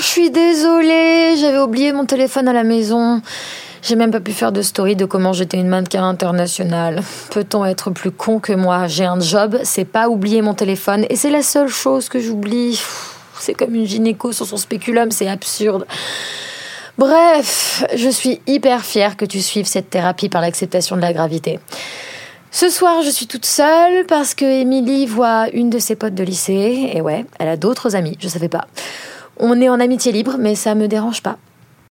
je suis désolée, j'avais oublié mon téléphone à la maison. J'ai même pas pu faire de story de comment j'étais une mannequin internationale. Peut-on être plus con que moi? J'ai un job, c'est pas oublier mon téléphone, et c'est la seule chose que j'oublie. C'est comme une gynéco sur son spéculum, c'est absurde. Bref, je suis hyper fière que tu suives cette thérapie par l'acceptation de la gravité. Ce soir, je suis toute seule parce que Émilie voit une de ses potes de lycée. Et ouais, elle a d'autres amis, je savais pas. On est en amitié libre, mais ça me dérange pas.